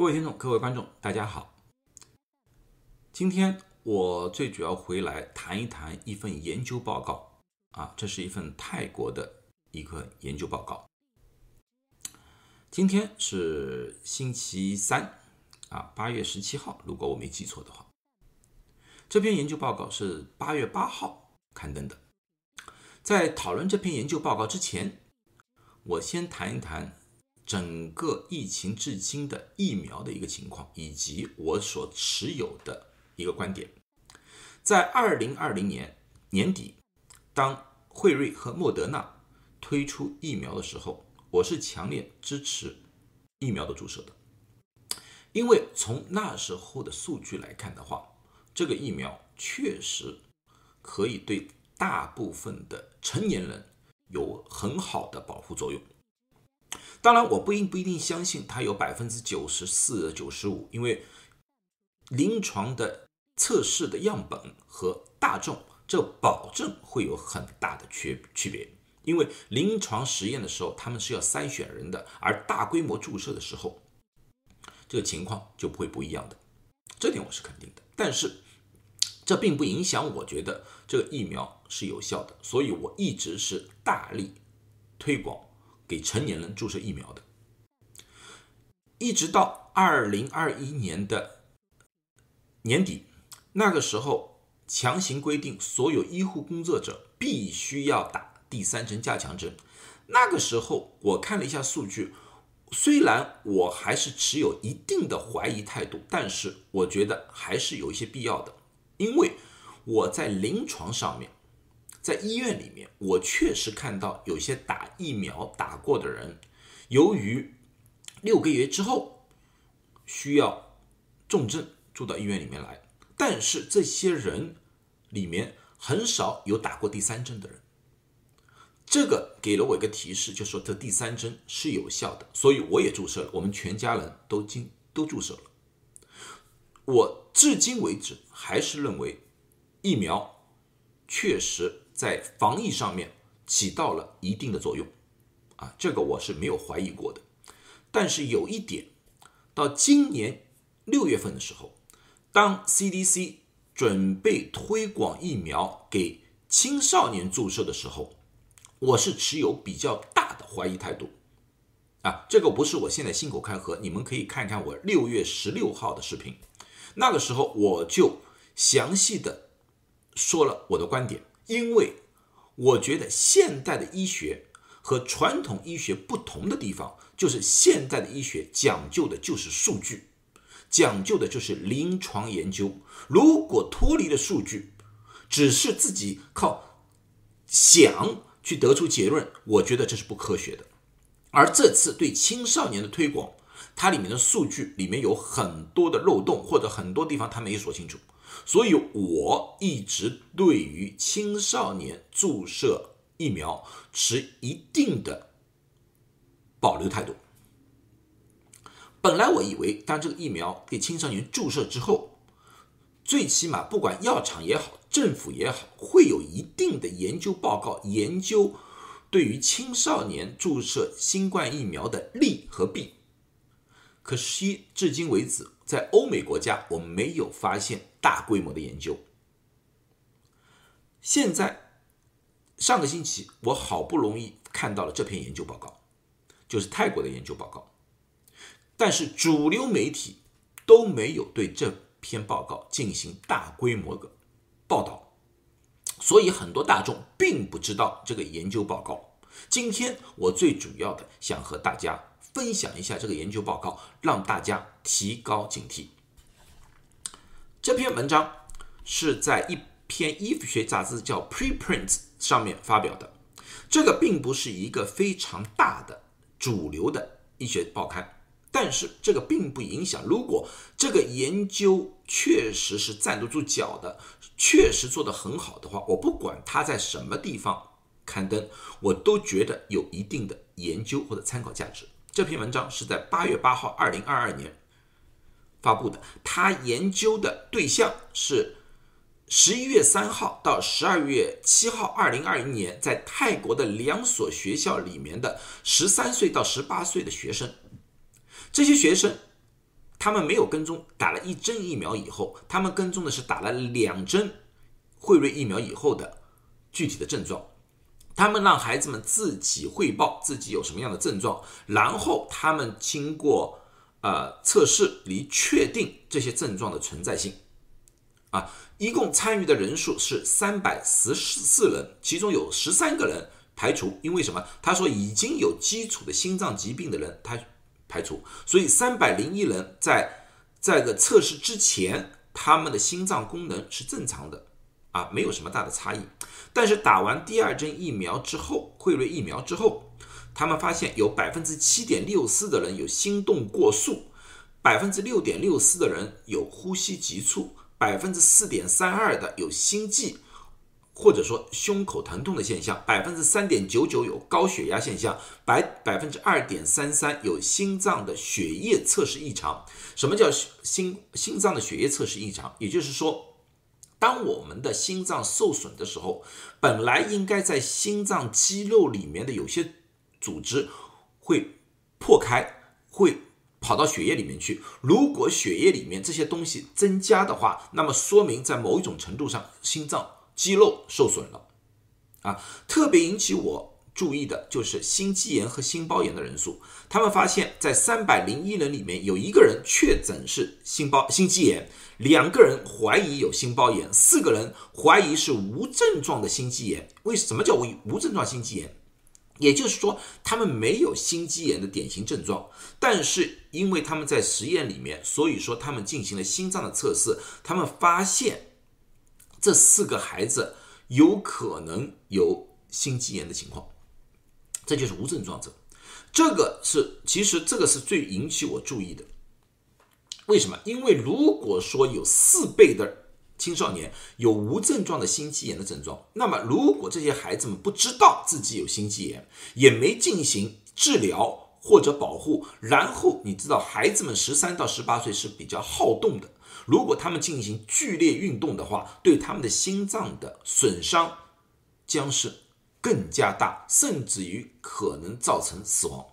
各位听众、各位观众，大家好。今天我最主要回来谈一谈一份研究报告啊，这是一份泰国的一个研究报告。今天是星期三啊，八月十七号，如果我没记错的话。这篇研究报告是八月八号刊登的。在讨论这篇研究报告之前，我先谈一谈。整个疫情至今的疫苗的一个情况，以及我所持有的一个观点，在二零二零年年底，当辉瑞和莫德纳推出疫苗的时候，我是强烈支持疫苗的注射的，因为从那时候的数据来看的话，这个疫苗确实可以对大部分的成年人有很好的保护作用。当然，我不一不一定相信它有百分之九十四、九十五，因为临床的测试的样本和大众，这保证会有很大的区区别。因为临床实验的时候，他们是要筛选人的，而大规模注射的时候，这个情况就不会不一样的。这点我是肯定的。但是，这并不影响我觉得这个疫苗是有效的，所以我一直是大力推广。给成年人注射疫苗的，一直到二零二一年的年底，那个时候强行规定所有医护工作者必须要打第三针加强针。那个时候我看了一下数据，虽然我还是持有一定的怀疑态度，但是我觉得还是有一些必要的，因为我在临床上面。在医院里面，我确实看到有些打疫苗打过的人，由于六个月之后需要重症住到医院里面来，但是这些人里面很少有打过第三针的人。这个给了我一个提示，就说这第三针是有效的，所以我也注射了，我们全家人都经都注射了。我至今为止还是认为疫苗确实。在防疫上面起到了一定的作用，啊，这个我是没有怀疑过的。但是有一点，到今年六月份的时候，当 CDC 准备推广疫苗给青少年注射的时候，我是持有比较大的怀疑态度。啊，这个不是我现在信口开河，你们可以看看我六月十六号的视频，那个时候我就详细的说了我的观点。因为我觉得现代的医学和传统医学不同的地方，就是现代的医学讲究的就是数据，讲究的就是临床研究。如果脱离了数据，只是自己靠想去得出结论，我觉得这是不科学的。而这次对青少年的推广，它里面的数据里面有很多的漏洞，或者很多地方它没说清楚。所以我一直对于青少年注射疫苗持一定的保留态度。本来我以为，当这个疫苗给青少年注射之后，最起码不管药厂也好，政府也好，会有一定的研究报告，研究对于青少年注射新冠疫苗的利和弊。可惜至今为止。在欧美国家，我没有发现大规模的研究。现在，上个星期我好不容易看到了这篇研究报告，就是泰国的研究报告，但是主流媒体都没有对这篇报告进行大规模的报道，所以很多大众并不知道这个研究报告。今天我最主要的想和大家。分享一下这个研究报告，让大家提高警惕。这篇文章是在一篇医学杂志叫《Preprint》上面发表的。这个并不是一个非常大的主流的医学报刊，但是这个并不影响。如果这个研究确实是站得住脚的，确实做得很好的话，我不管它在什么地方刊登，我都觉得有一定的研究或者参考价值。这篇文章是在八月八号，二零二二年发布的。他研究的对象是十一月三号到十二月七号，二零二一年在泰国的两所学校里面的十三岁到十八岁的学生。这些学生他们没有跟踪打了一针疫苗以后，他们跟踪的是打了两针辉瑞疫苗以后的具体的症状。他们让孩子们自己汇报自己有什么样的症状，然后他们经过呃测试来确定这些症状的存在性。啊，一共参与的人数是三百十四人，其中有十三个人排除，因为什么？他说已经有基础的心脏疾病的人，他排除，所以三百零一人在在个测试之前，他们的心脏功能是正常的，啊，没有什么大的差异。但是打完第二针疫苗之后，辉瑞疫苗之后，他们发现有百分之七点六四的人有心动过速，百分之六点六四的人有呼吸急促。百分之四点三二的有心悸，或者说胸口疼痛的现象；百分之三点九九有高血压现象；百百分之二点三三有心脏的血液测试异常。什么叫心心脏的血液测试异常？也就是说，当我们的心脏受损的时候，本来应该在心脏肌肉里面的有些组织会破开，会。跑到血液里面去。如果血液里面这些东西增加的话，那么说明在某一种程度上，心脏肌肉受损了。啊，特别引起我注意的就是心肌炎和心包炎的人数。他们发现，在三百零一人里面，有一个人确诊是心包心肌炎，两个人怀疑有心包炎，四个人怀疑是无症状的心肌炎。为什么叫无无症状心肌炎？也就是说，他们没有心肌炎的典型症状，但是因为他们在实验里面，所以说他们进行了心脏的测试，他们发现这四个孩子有可能有心肌炎的情况，这就是无症状者。这个是其实这个是最引起我注意的。为什么？因为如果说有四倍的。青少年有无症状的心肌炎的症状，那么如果这些孩子们不知道自己有心肌炎，也没进行治疗或者保护，然后你知道孩子们十三到十八岁是比较好动的，如果他们进行剧烈运动的话，对他们的心脏的损伤将是更加大，甚至于可能造成死亡。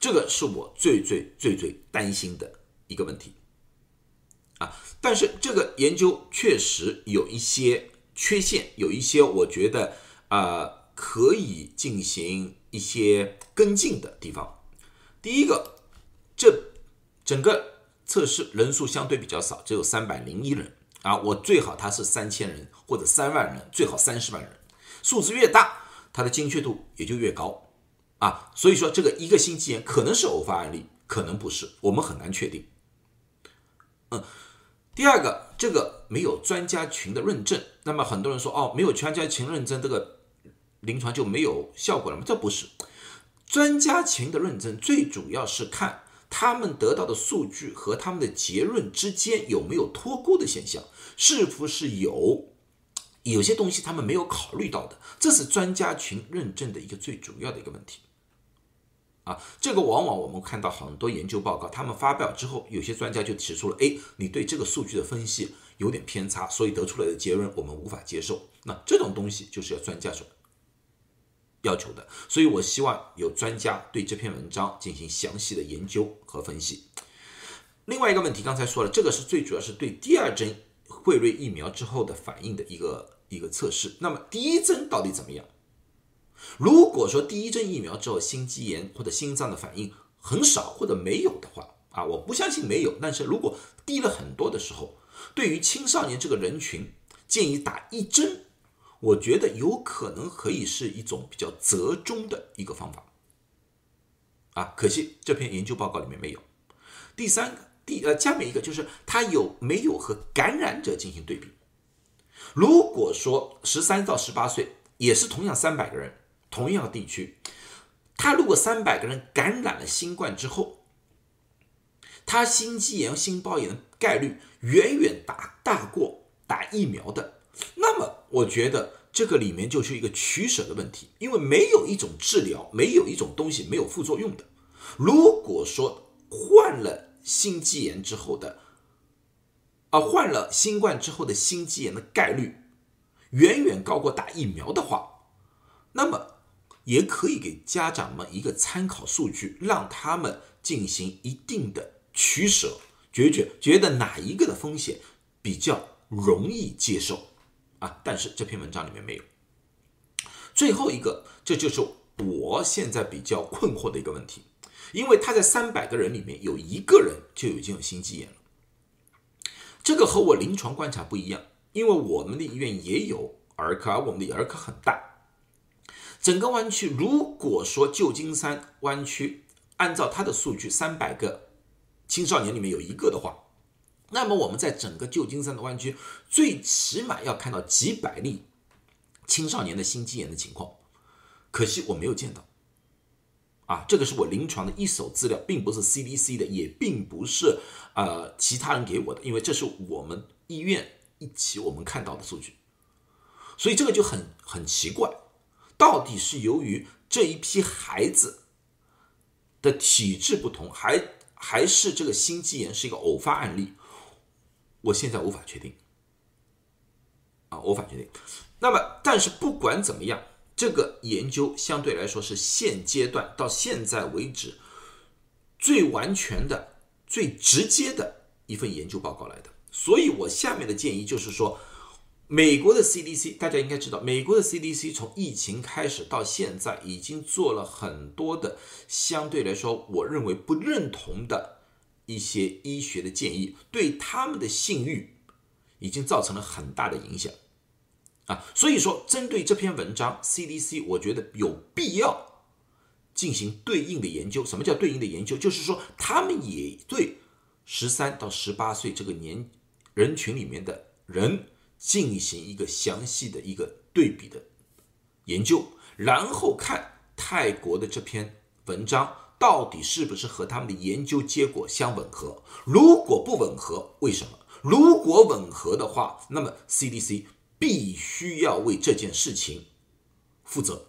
这个是我最最最最担心的一个问题。啊，但是这个研究确实有一些缺陷，有一些我觉得啊可以进行一些跟进的地方。第一个，这整个测试人数相对比较少，只有三百零一人啊。我最好它是三千人或者三万人，最好三十万人，数字越大，它的精确度也就越高啊。所以说，这个一个星期炎可能是偶发案例，可能不是，我们很难确定。嗯。第二个，这个没有专家群的认证，那么很多人说，哦，没有专家群认证，这个临床就没有效果了吗？这不是，专家群的认证最主要是看他们得到的数据和他们的结论之间有没有脱钩的现象，是不是有有些东西他们没有考虑到的，这是专家群认证的一个最主要的一个问题。啊，这个往往我们看到很多研究报告，他们发表之后，有些专家就提出了，哎，你对这个数据的分析有点偏差，所以得出来的结论我们无法接受。那这种东西就是要专家所要求的，所以我希望有专家对这篇文章进行详细的研究和分析。另外一个问题，刚才说了，这个是最主要是对第二针辉瑞疫苗之后的反应的一个一个测试。那么第一针到底怎么样？如果说第一针疫苗之后心肌炎或者心脏的反应很少或者没有的话啊，我不相信没有，但是如果低了很多的时候，对于青少年这个人群建议打一针，我觉得有可能可以是一种比较折中的一个方法啊。可惜这篇研究报告里面没有。第三个，第呃下面一个就是它有没有和感染者进行对比？如果说十三到十八岁也是同样三百个人。同样地区，他如果三百个人感染了新冠之后，他心肌炎、心包炎的概率远远大大过打疫苗的，那么我觉得这个里面就是一个取舍的问题，因为没有一种治疗，没有一种东西没有副作用的。如果说患了心肌炎之后的，啊，患了新冠之后的心肌炎的概率远远高过打疫苗的话，那么。也可以给家长们一个参考数据，让他们进行一定的取舍，决绝，觉得哪一个的风险比较容易接受啊？但是这篇文章里面没有。最后一个，这就是我现在比较困惑的一个问题，因为他在三百个人里面有一个人就已经有心肌炎了，这个和我临床观察不一样，因为我们的医院也有儿科，而我们的儿科很大。整个湾区，如果说旧金山湾区按照它的数据，三百个青少年里面有一个的话，那么我们在整个旧金山的湾区，最起码要看到几百例青少年的心肌炎的情况。可惜我没有见到，啊，这个是我临床的一手资料，并不是 CDC 的，也并不是呃其他人给我的，因为这是我们医院一起我们看到的数据，所以这个就很很奇怪。到底是由于这一批孩子的体质不同，还还是这个心肌炎是一个偶发案例？我现在无法确定，啊，无法确定。那么，但是不管怎么样，这个研究相对来说是现阶段到现在为止最完全的、最直接的一份研究报告来的。所以我下面的建议就是说。美国的 CDC，大家应该知道，美国的 CDC 从疫情开始到现在，已经做了很多的相对来说，我认为不认同的一些医学的建议，对他们的信誉已经造成了很大的影响啊。所以说，针对这篇文章，CDC 我觉得有必要进行对应的研究。什么叫对应的研究？就是说，他们也对十三到十八岁这个年人群里面的人。进行一个详细的一个对比的研究，然后看泰国的这篇文章到底是不是和他们的研究结果相吻合。如果不吻合，为什么？如果吻合的话，那么 CDC 必须要为这件事情负责，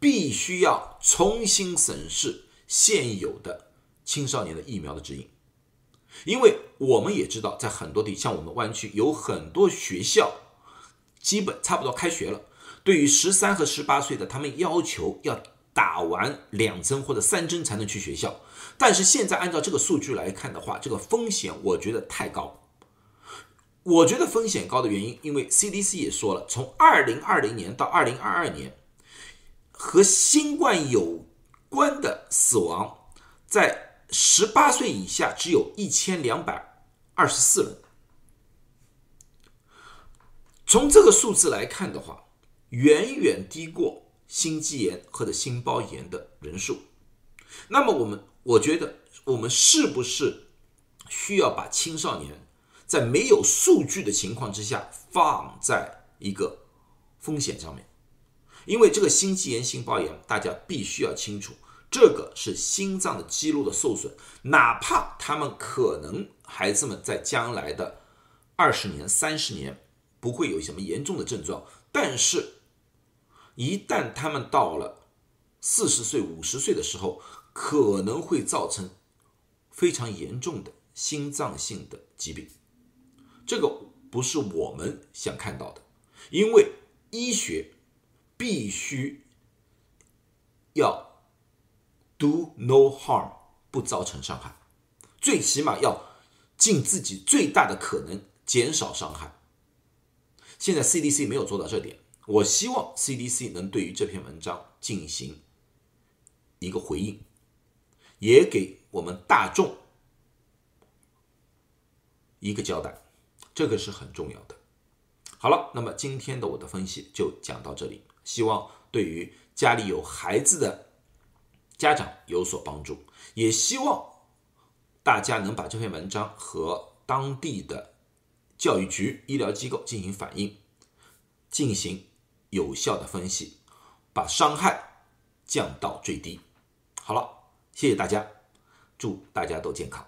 必须要重新审视现有的青少年的疫苗的指引。因为我们也知道，在很多地，像我们湾区有很多学校，基本差不多开学了。对于十三和十八岁的，他们要求要打完两针或者三针才能去学校。但是现在按照这个数据来看的话，这个风险我觉得太高。我觉得风险高的原因，因为 CDC 也说了，从二零二零年到二零二二年，和新冠有关的死亡在。十八岁以下只有一千两百二十四人。从这个数字来看的话，远远低过心肌炎或者心包炎的人数。那么我们，我觉得我们是不是需要把青少年在没有数据的情况之下放在一个风险上面？因为这个心肌炎、心包炎，大家必须要清楚。这个是心脏的肌肉的受损，哪怕他们可能孩子们在将来的二十年、三十年不会有什么严重的症状，但是，一旦他们到了四十岁、五十岁的时候，可能会造成非常严重的心脏性的疾病。这个不是我们想看到的，因为医学必须要。Do no harm，不造成伤害，最起码要尽自己最大的可能减少伤害。现在 CDC 没有做到这点，我希望 CDC 能对于这篇文章进行一个回应，也给我们大众一个交代，这个是很重要的。好了，那么今天的我的分析就讲到这里，希望对于家里有孩子的。家长有所帮助，也希望大家能把这篇文章和当地的教育局、医疗机构进行反映，进行有效的分析，把伤害降到最低。好了，谢谢大家，祝大家都健康。